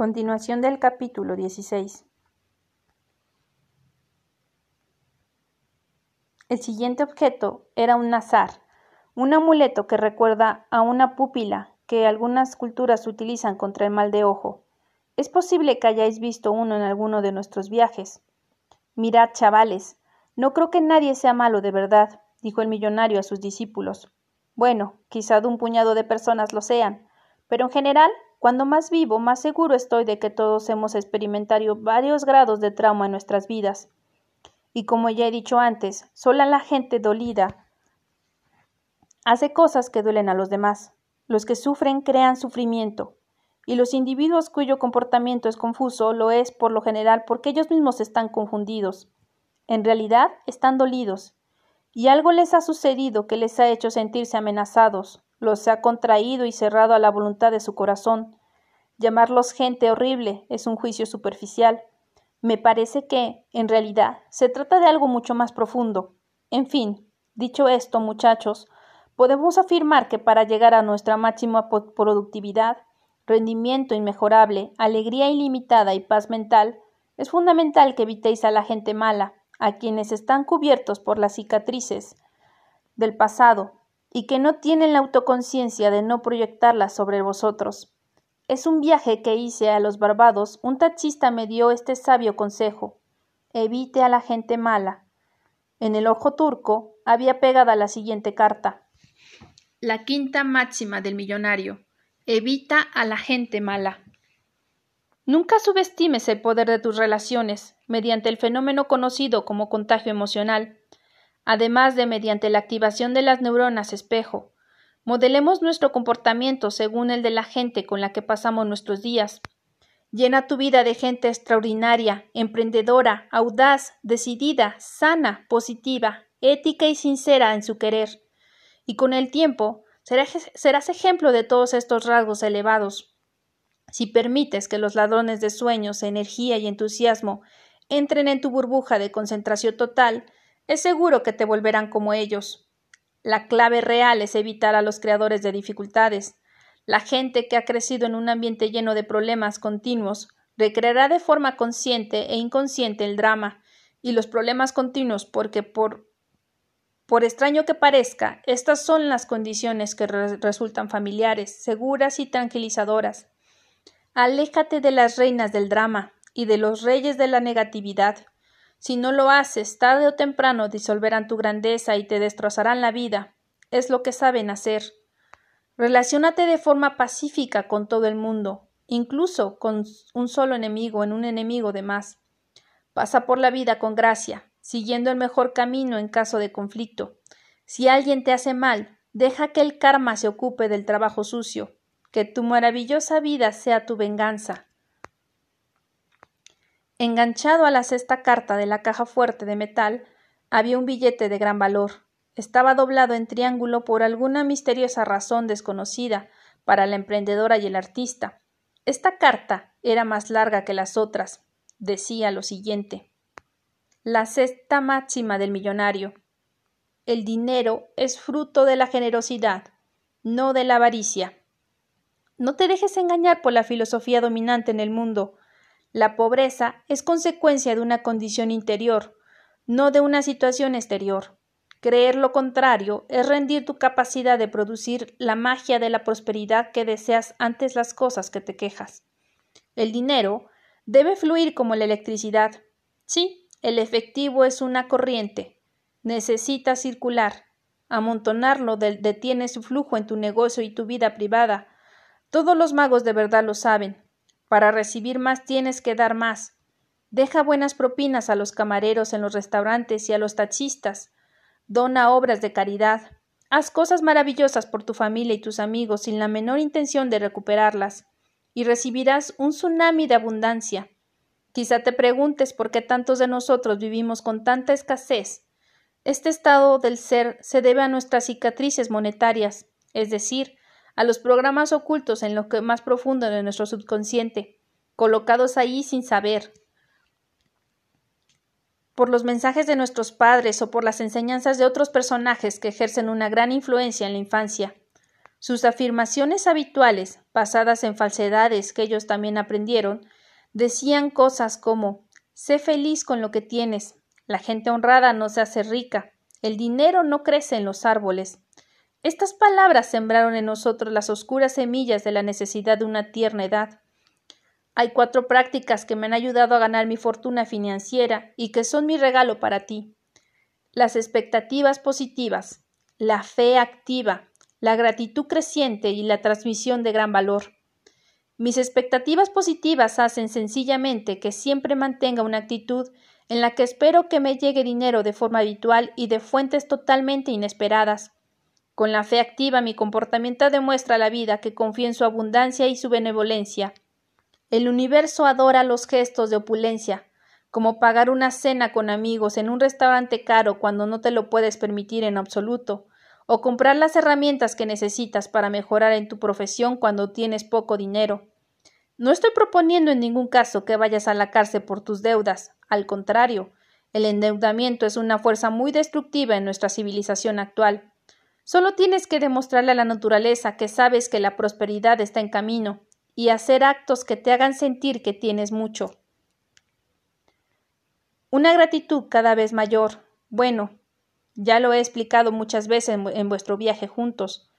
Continuación del capítulo 16. El siguiente objeto era un nazar, un amuleto que recuerda a una pupila que algunas culturas utilizan contra el mal de ojo. Es posible que hayáis visto uno en alguno de nuestros viajes. Mirad, chavales, no creo que nadie sea malo de verdad, dijo el millonario a sus discípulos. Bueno, quizá un puñado de personas lo sean, pero en general, cuando más vivo, más seguro estoy de que todos hemos experimentado varios grados de trauma en nuestras vidas. Y como ya he dicho antes, sola la gente dolida hace cosas que duelen a los demás. Los que sufren crean sufrimiento, y los individuos cuyo comportamiento es confuso lo es por lo general porque ellos mismos están confundidos. En realidad están dolidos, y algo les ha sucedido que les ha hecho sentirse amenazados, los ha contraído y cerrado a la voluntad de su corazón. Llamarlos gente horrible es un juicio superficial. Me parece que, en realidad, se trata de algo mucho más profundo. En fin, dicho esto, muchachos, podemos afirmar que para llegar a nuestra máxima productividad, rendimiento inmejorable, alegría ilimitada y paz mental, es fundamental que evitéis a la gente mala, a quienes están cubiertos por las cicatrices del pasado y que no tienen la autoconciencia de no proyectarlas sobre vosotros. Es un viaje que hice a los Barbados, un taxista me dio este sabio consejo. Evite a la gente mala. En el ojo turco había pegada la siguiente carta. La quinta máxima del millonario. Evita a la gente mala. Nunca subestimes el poder de tus relaciones mediante el fenómeno conocido como contagio emocional, además de mediante la activación de las neuronas espejo. Modelemos nuestro comportamiento según el de la gente con la que pasamos nuestros días. Llena tu vida de gente extraordinaria, emprendedora, audaz, decidida, sana, positiva, ética y sincera en su querer. Y con el tiempo serás ejemplo de todos estos rasgos elevados. Si permites que los ladrones de sueños, energía y entusiasmo entren en tu burbuja de concentración total, es seguro que te volverán como ellos. La clave real es evitar a los creadores de dificultades. La gente que ha crecido en un ambiente lleno de problemas continuos recreará de forma consciente e inconsciente el drama y los problemas continuos porque por por extraño que parezca, estas son las condiciones que resultan familiares, seguras y tranquilizadoras. Aléjate de las reinas del drama y de los reyes de la negatividad. Si no lo haces, tarde o temprano disolverán tu grandeza y te destrozarán la vida. Es lo que saben hacer. Relaciónate de forma pacífica con todo el mundo, incluso con un solo enemigo en un enemigo de más. Pasa por la vida con gracia, siguiendo el mejor camino en caso de conflicto. Si alguien te hace mal, deja que el karma se ocupe del trabajo sucio, que tu maravillosa vida sea tu venganza. Enganchado a la sexta carta de la caja fuerte de metal había un billete de gran valor. Estaba doblado en triángulo por alguna misteriosa razón desconocida para la emprendedora y el artista. Esta carta era más larga que las otras. Decía lo siguiente la sexta máxima del millonario. El dinero es fruto de la generosidad, no de la avaricia. No te dejes engañar por la filosofía dominante en el mundo. La pobreza es consecuencia de una condición interior, no de una situación exterior. Creer lo contrario es rendir tu capacidad de producir la magia de la prosperidad que deseas antes las cosas que te quejas. El dinero debe fluir como la electricidad. Sí, el efectivo es una corriente. Necesita circular. Amontonarlo detiene su flujo en tu negocio y tu vida privada. Todos los magos de verdad lo saben. Para recibir más tienes que dar más. Deja buenas propinas a los camareros en los restaurantes y a los taxistas. Dona obras de caridad. Haz cosas maravillosas por tu familia y tus amigos sin la menor intención de recuperarlas, y recibirás un tsunami de abundancia. Quizá te preguntes por qué tantos de nosotros vivimos con tanta escasez. Este estado del ser se debe a nuestras cicatrices monetarias, es decir, a los programas ocultos en lo que más profundo de nuestro subconsciente, colocados ahí sin saber, por los mensajes de nuestros padres o por las enseñanzas de otros personajes que ejercen una gran influencia en la infancia. Sus afirmaciones habituales, basadas en falsedades que ellos también aprendieron, decían cosas como Sé feliz con lo que tienes, la gente honrada no se hace rica, el dinero no crece en los árboles. Estas palabras sembraron en nosotros las oscuras semillas de la necesidad de una tierna edad. Hay cuatro prácticas que me han ayudado a ganar mi fortuna financiera y que son mi regalo para ti. Las expectativas positivas, la fe activa, la gratitud creciente y la transmisión de gran valor. Mis expectativas positivas hacen sencillamente que siempre mantenga una actitud en la que espero que me llegue dinero de forma habitual y de fuentes totalmente inesperadas. Con la fe activa mi comportamiento demuestra a la vida que confío en su abundancia y su benevolencia. El universo adora los gestos de opulencia, como pagar una cena con amigos en un restaurante caro cuando no te lo puedes permitir en absoluto, o comprar las herramientas que necesitas para mejorar en tu profesión cuando tienes poco dinero. No estoy proponiendo en ningún caso que vayas a la cárcel por tus deudas, al contrario, el endeudamiento es una fuerza muy destructiva en nuestra civilización actual. Solo tienes que demostrarle a la naturaleza que sabes que la prosperidad está en camino y hacer actos que te hagan sentir que tienes mucho. Una gratitud cada vez mayor. Bueno, ya lo he explicado muchas veces en, vuestro viaje juntos.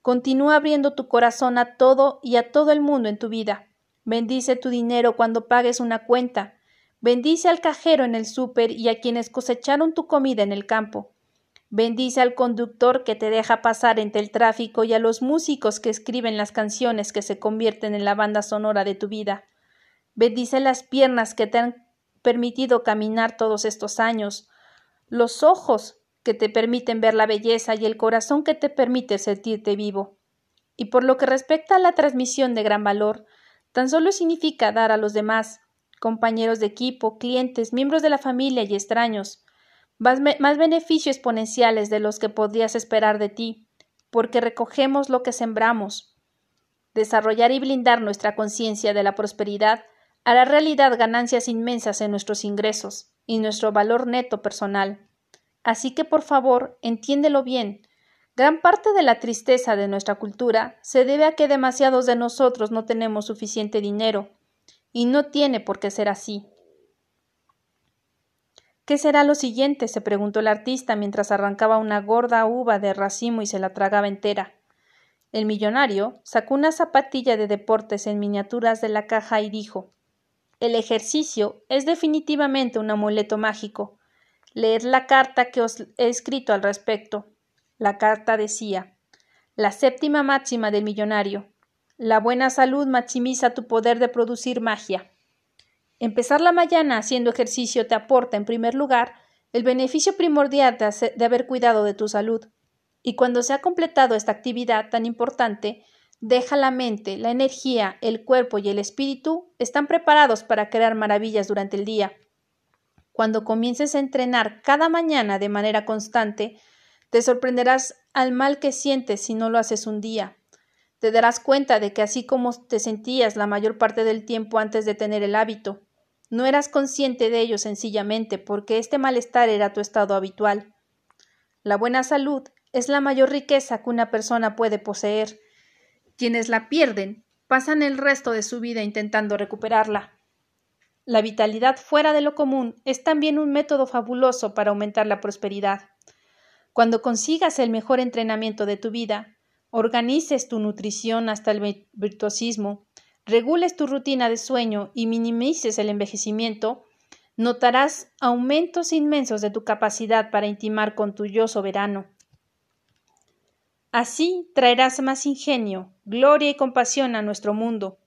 Continúa abriendo tu corazón a todo y a todo el mundo en tu vida. Bendice tu dinero cuando pagues una cuenta. Bendice al cajero en el súper y a quienes cosecharon tu comida en el campo. Bendice al conductor que te deja pasar entre el tráfico y a los músicos que escriben las canciones que se convierten en la banda sonora de tu vida. Bendice las piernas que te han permitido caminar todos estos años, los ojos que te permiten ver la belleza y el corazón que te permite sentirte vivo. Y por lo que respecta a la transmisión de gran valor, tan solo significa dar a los demás, compañeros de equipo, clientes, miembros de la familia y extraños, más, beneficios exponenciales de los que podrías esperar de ti, porque recogemos lo que sembramos. Desarrollar y blindar nuestra conciencia de la prosperidad hará realidad ganancias inmensas en nuestros ingresos y nuestro valor neto personal. Así que por favor, entiéndelo bien. Gran parte de la tristeza de nuestra cultura se debe a que demasiados de nosotros no tenemos suficiente dinero, y no tiene por qué ser así. ¿Qué será lo siguiente? se preguntó el artista mientras arrancaba una gorda uva de racimo y se la tragaba entera. El millonario sacó una zapatilla de deportes en miniaturas de la caja y dijo El ejercicio es definitivamente un amuleto mágico. Leed la carta que os he escrito al respecto. La carta decía La séptima máxima del millonario. La buena salud maximiza tu poder de producir magia. Empezar la mañana haciendo ejercicio te aporta, en primer lugar, el beneficio primordial de, de haber cuidado de tu salud. Y cuando se ha completado esta actividad tan importante, deja la mente, la energía, el cuerpo y el espíritu están preparados para crear maravillas durante el día. Cuando comiences a entrenar cada mañana de manera constante, te sorprenderás al mal que sientes si no lo haces un día. Te darás cuenta de que así como te sentías la mayor parte del tiempo antes de tener el hábito, no eras consciente de ello sencillamente porque este malestar era tu estado habitual. La buena salud es la mayor riqueza que una persona puede poseer. Quienes la pierden pasan el resto de su vida intentando recuperarla. La vitalidad fuera de lo común es también un método fabuloso para aumentar la prosperidad. Cuando consigas el mejor entrenamiento de tu vida, organices tu nutrición hasta el virtuosismo, regules tu rutina de sueño y minimices el envejecimiento, notarás aumentos inmensos de tu capacidad para intimar con tu yo soberano. Así traerás más ingenio, gloria y compasión a nuestro mundo,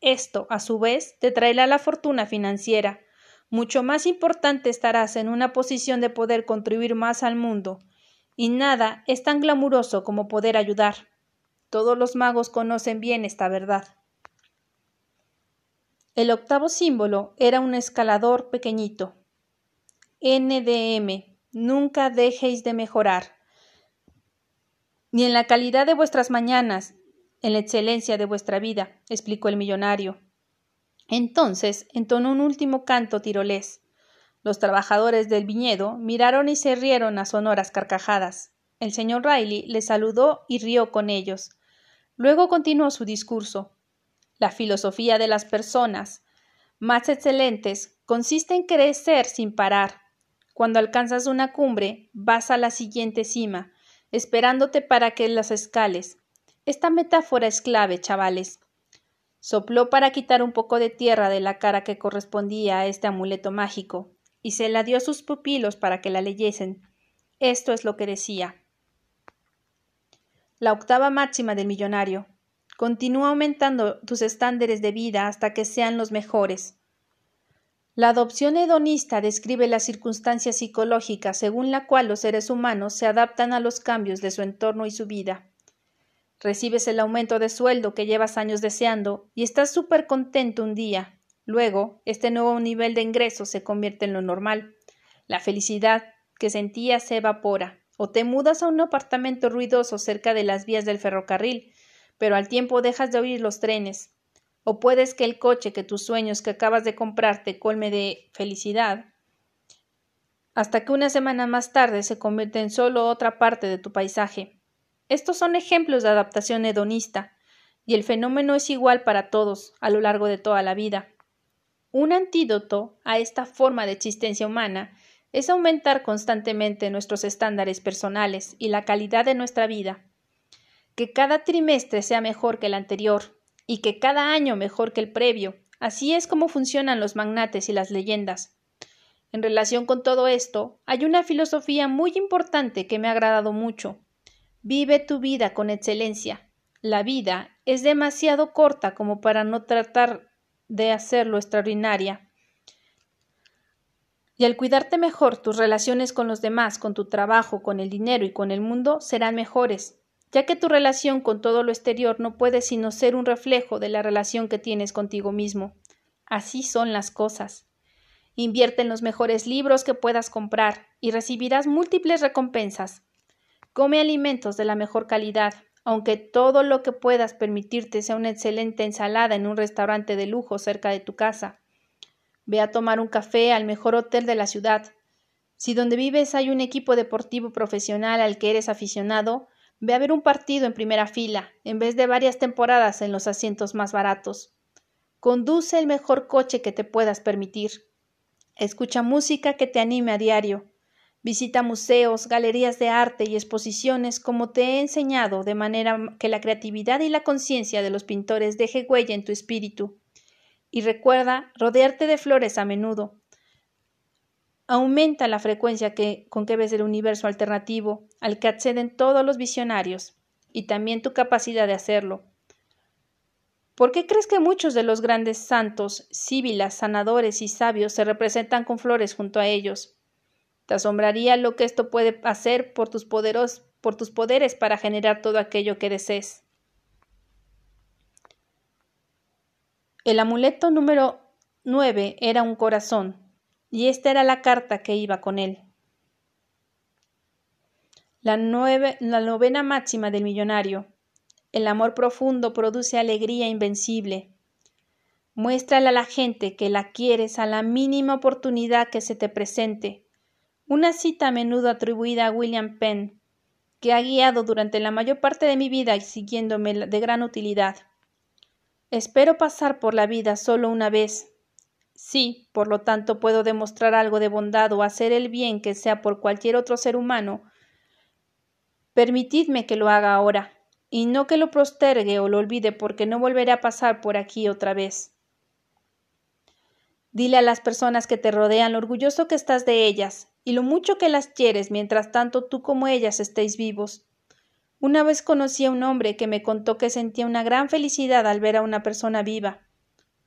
esto, a su vez, te traerá la fortuna financiera. Mucho más importante estarás en una posición de poder contribuir más al mundo. Y nada es tan glamuroso como poder ayudar. Todos los magos conocen bien esta verdad. El octavo símbolo era un escalador pequeñito. NDM. Nunca dejéis de mejorar. Ni en la calidad de vuestras mañanas, en la excelencia de vuestra vida, explicó el millonario. Entonces entonó un último canto tirolés. Los trabajadores del viñedo miraron y se rieron a sonoras carcajadas. El señor Riley les saludó y rió con ellos. Luego continuó su discurso. La filosofía de las personas más excelentes consiste en crecer sin parar. Cuando alcanzas una cumbre, vas a la siguiente cima, esperándote para que las escales. Esta metáfora es clave, chavales. Sopló para quitar un poco de tierra de la cara que correspondía a este amuleto mágico, y se la dio a sus pupilos para que la leyesen. Esto es lo que decía. La octava máxima del millonario. Continúa aumentando tus estándares de vida hasta que sean los mejores. La adopción hedonista describe la circunstancia psicológica según la cual los seres humanos se adaptan a los cambios de su entorno y su vida. Recibes el aumento de sueldo que llevas años deseando y estás súper contento un día. Luego, este nuevo nivel de ingresos se convierte en lo normal. La felicidad que sentías se evapora. O te mudas a un apartamento ruidoso cerca de las vías del ferrocarril, pero al tiempo dejas de oír los trenes. O puedes que el coche que tus sueños que acabas de comprar te colme de felicidad, hasta que una semana más tarde se convierte en solo otra parte de tu paisaje. Estos son ejemplos de adaptación hedonista, y el fenómeno es igual para todos a lo largo de toda la vida. Un antídoto a esta forma de existencia humana es aumentar constantemente nuestros estándares personales y la calidad de nuestra vida. Que cada trimestre sea mejor que el anterior y que cada año mejor que el previo. Así es como funcionan los magnates y las leyendas. En relación con todo esto, hay una filosofía muy importante que me ha agradado mucho. Vive tu vida con excelencia. La vida es demasiado corta como para no tratar de hacerlo extraordinaria. Y al cuidarte mejor, tus relaciones con los demás, con tu trabajo, con el dinero y con el mundo serán mejores, ya que tu relación con todo lo exterior no puede sino ser un reflejo de la relación que tienes contigo mismo. Así son las cosas. Invierte en los mejores libros que puedas comprar y recibirás múltiples recompensas. Come alimentos de la mejor calidad, aunque todo lo que puedas permitirte sea una excelente ensalada en un restaurante de lujo cerca de tu casa. Ve a tomar un café al mejor hotel de la ciudad. Si donde vives hay un equipo deportivo profesional al que eres aficionado, ve a ver un partido en primera fila, en vez de varias temporadas en los asientos más baratos. Conduce el mejor coche que te puedas permitir. Escucha música que te anime a diario. Visita museos, galerías de arte y exposiciones como te he enseñado, de manera que la creatividad y la conciencia de los pintores deje huella en tu espíritu. Y recuerda rodearte de flores a menudo. Aumenta la frecuencia que, con que ves el universo alternativo al que acceden todos los visionarios, y también tu capacidad de hacerlo. ¿Por qué crees que muchos de los grandes santos, síbilas, sanadores y sabios se representan con flores junto a ellos? Te asombraría lo que esto puede hacer por tus, poderos, por tus poderes para generar todo aquello que desees. El amuleto número nueve era un corazón, y esta era la carta que iba con él. La, la novena máxima del millonario. El amor profundo produce alegría invencible. Muéstrale a la gente que la quieres a la mínima oportunidad que se te presente. Una cita a menudo atribuida a William Penn, que ha guiado durante la mayor parte de mi vida y siguiéndome de gran utilidad. Espero pasar por la vida solo una vez. Si, por lo tanto, puedo demostrar algo de bondad o hacer el bien que sea por cualquier otro ser humano, permitidme que lo haga ahora, y no que lo postergue o lo olvide porque no volveré a pasar por aquí otra vez. Dile a las personas que te rodean lo orgulloso que estás de ellas y lo mucho que las quieres mientras tanto tú como ellas estéis vivos. Una vez conocí a un hombre que me contó que sentía una gran felicidad al ver a una persona viva.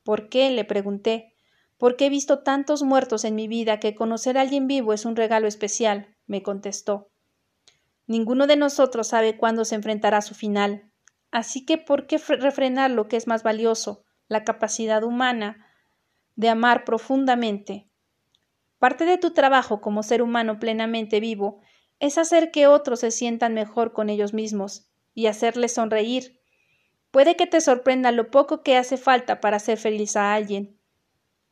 ¿Por qué? le pregunté. Porque he visto tantos muertos en mi vida que conocer a alguien vivo es un regalo especial, me contestó. Ninguno de nosotros sabe cuándo se enfrentará a su final. Así que ¿por qué refrenar lo que es más valioso, la capacidad humana de amar profundamente? Parte de tu trabajo como ser humano plenamente vivo es hacer que otros se sientan mejor con ellos mismos y hacerles sonreír. Puede que te sorprenda lo poco que hace falta para hacer feliz a alguien.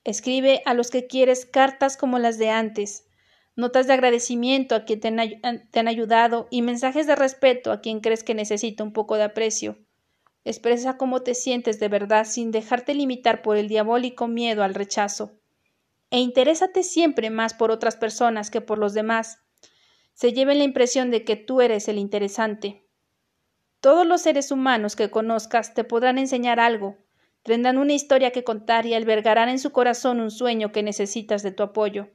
Escribe a los que quieres cartas como las de antes, notas de agradecimiento a quien te han, ayudado y mensajes de respeto a quien crees que necesita un poco de aprecio. Expresa cómo te sientes de verdad sin dejarte limitar por el diabólico miedo al rechazo. E interésate siempre más por otras personas que por los demás. Se lleven la impresión de que tú eres el interesante. Todos los seres humanos que conozcas te podrán enseñar algo, tendrán una historia que contar y albergarán en su corazón un sueño que necesitas de tu apoyo.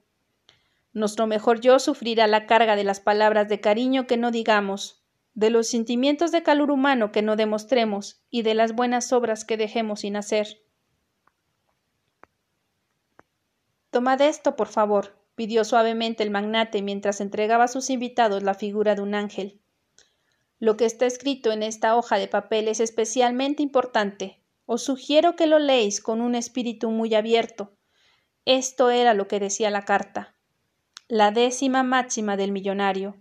Nuestro mejor yo sufrirá la carga de las palabras de cariño que no digamos, de los sentimientos de calor humano que no demostremos y de las buenas obras que dejemos sin hacer. Tomad esto, por favor, pidió suavemente el magnate mientras entregaba a sus invitados la figura de un ángel. Lo que está escrito en esta hoja de papel es especialmente importante. Os sugiero que lo leéis con un espíritu muy abierto. Esto era lo que decía la carta. La décima máxima del millonario.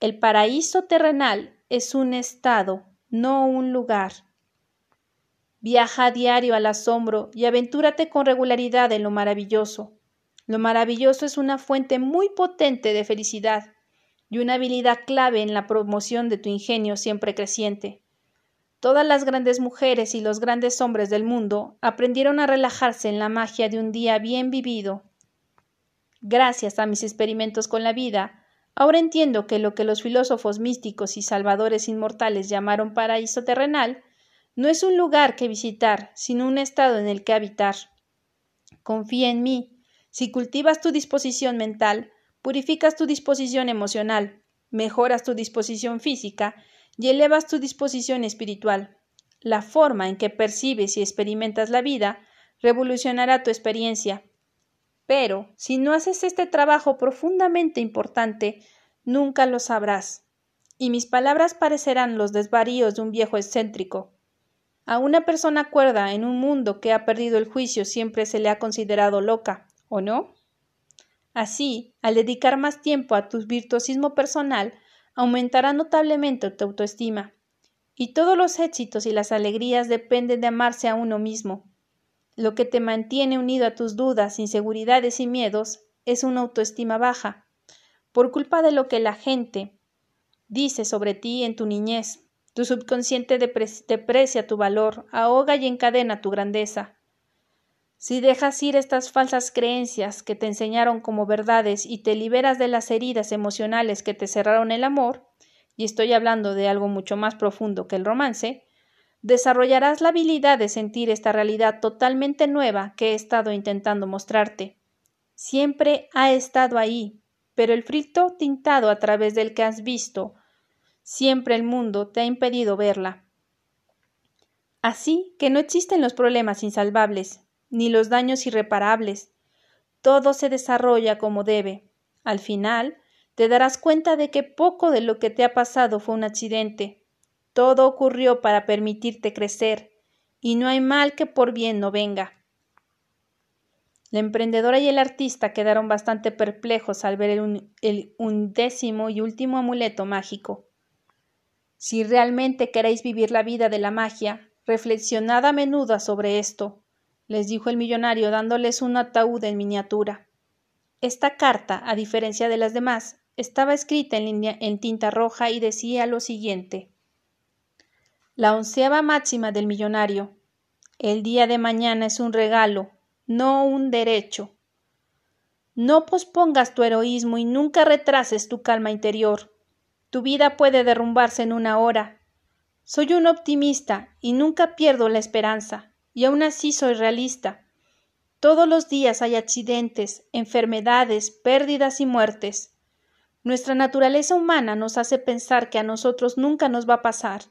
El paraíso terrenal es un estado, no un lugar. Viaja a diario al asombro y aventúrate con regularidad en lo maravilloso. Lo maravilloso es una fuente muy potente de felicidad y una habilidad clave en la promoción de tu ingenio siempre creciente. Todas las grandes mujeres y los grandes hombres del mundo aprendieron a relajarse en la magia de un día bien vivido. Gracias a mis experimentos con la vida, Ahora entiendo que lo que los filósofos místicos y salvadores inmortales llamaron paraíso terrenal no es un lugar que visitar, sino un estado en el que habitar. Confía en mí. Si cultivas tu disposición mental, purificas tu disposición emocional, mejoras tu disposición física y elevas tu disposición espiritual. La forma en que percibes y experimentas la vida revolucionará tu experiencia pero si no haces este trabajo profundamente importante, nunca lo sabrás. Y mis palabras parecerán los desvaríos de un viejo excéntrico. A una persona cuerda en un mundo que ha perdido el juicio siempre se le ha considerado loca, ¿o no? Así, al dedicar más tiempo a tu virtuosismo personal, aumentará notablemente tu autoestima. Y todos los éxitos y las alegrías dependen de amarse a uno mismo. Lo que te mantiene unido a tus dudas, inseguridades y miedos es una autoestima baja, por culpa de lo que la gente dice sobre ti en tu niñez. Tu subconsciente deprecia tu valor, ahoga y encadena tu grandeza. Si dejas ir estas falsas creencias que te enseñaron como verdades y te liberas de las heridas emocionales que te cerraron el amor, y estoy hablando de algo mucho más profundo que el romance, desarrollarás la habilidad de sentir esta realidad totalmente nueva que he estado intentando mostrarte. Siempre ha estado ahí, pero el filtro tintado a través del que has visto siempre el mundo te ha impedido verla. Así que no existen los problemas insalvables, ni los daños irreparables. Todo se desarrolla como debe. Al final, te darás cuenta de que poco de lo que te ha pasado fue un accidente, todo ocurrió para permitirte crecer, y no hay mal que por bien no venga. La emprendedora y el artista quedaron bastante perplejos al ver el, undécimo y último amuleto mágico. Si realmente queréis vivir la vida de la magia, reflexionad a menudo sobre esto, les dijo el millonario dándoles un ataúd en miniatura. Esta carta, a diferencia de las demás, estaba escrita en, tinta roja y decía lo siguiente la onceava máxima del millonario. El día de mañana es un regalo, no un derecho. No pospongas tu heroísmo y nunca retrases tu calma interior. Tu vida puede derrumbarse en una hora. Soy un optimista y nunca pierdo la esperanza, y aún así soy realista. Todos los días hay accidentes, enfermedades, pérdidas y muertes. Nuestra naturaleza humana nos hace pensar que a nosotros nunca nos va a pasar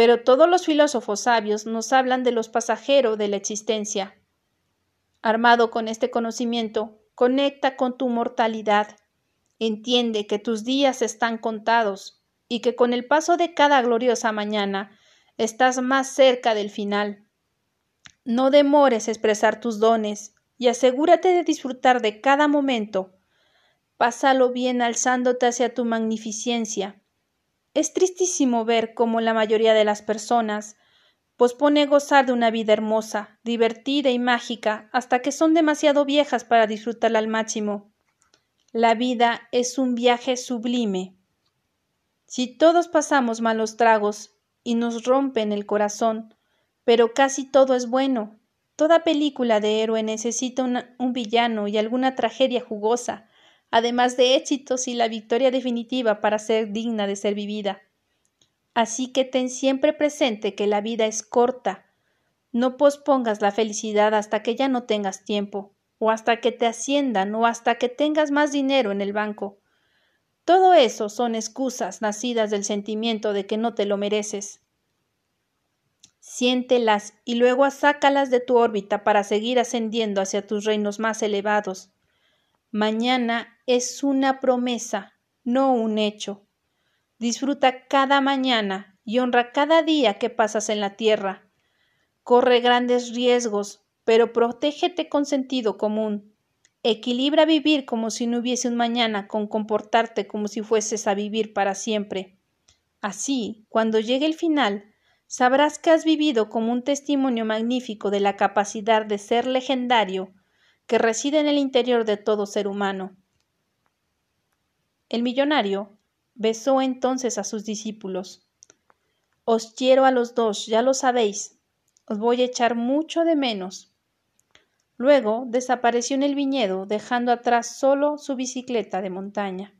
pero todos los filósofos sabios nos hablan de los pasajeros de la existencia. Armado con este conocimiento, conecta con tu mortalidad. Entiende que tus días están contados y que con el paso de cada gloriosa mañana estás más cerca del final. No demores expresar tus dones y asegúrate de disfrutar de cada momento. Pásalo bien alzándote hacia tu magnificencia es tristísimo ver cómo la mayoría de las personas pospone gozar de una vida hermosa, divertida y mágica hasta que son demasiado viejas para disfrutarla al máximo. La vida es un viaje sublime. Si todos pasamos malos tragos, y nos rompen el corazón, pero casi todo es bueno. Toda película de héroe necesita un villano y alguna tragedia jugosa, además de éxitos y la victoria definitiva para ser digna de ser vivida. Así que ten siempre presente que la vida es corta. No pospongas la felicidad hasta que ya no tengas tiempo, o hasta que te asciendan, o hasta que tengas más dinero en el banco. Todo eso son excusas nacidas del sentimiento de que no te lo mereces. Siéntelas y luego sácalas de tu órbita para seguir ascendiendo hacia tus reinos más elevados. Mañana es una promesa, no un hecho. Disfruta cada mañana y honra cada día que pasas en la tierra. Corre grandes riesgos, pero protégete con sentido común. Equilibra vivir como si no hubiese un mañana con comportarte como si fueses a vivir para siempre. Así, cuando llegue el final, sabrás que has vivido como un testimonio magnífico de la capacidad de ser legendario que reside en el interior de todo ser humano. El millonario besó entonces a sus discípulos. Os quiero a los dos, ya lo sabéis. Os voy a echar mucho de menos. Luego desapareció en el viñedo, dejando atrás solo su bicicleta de montaña.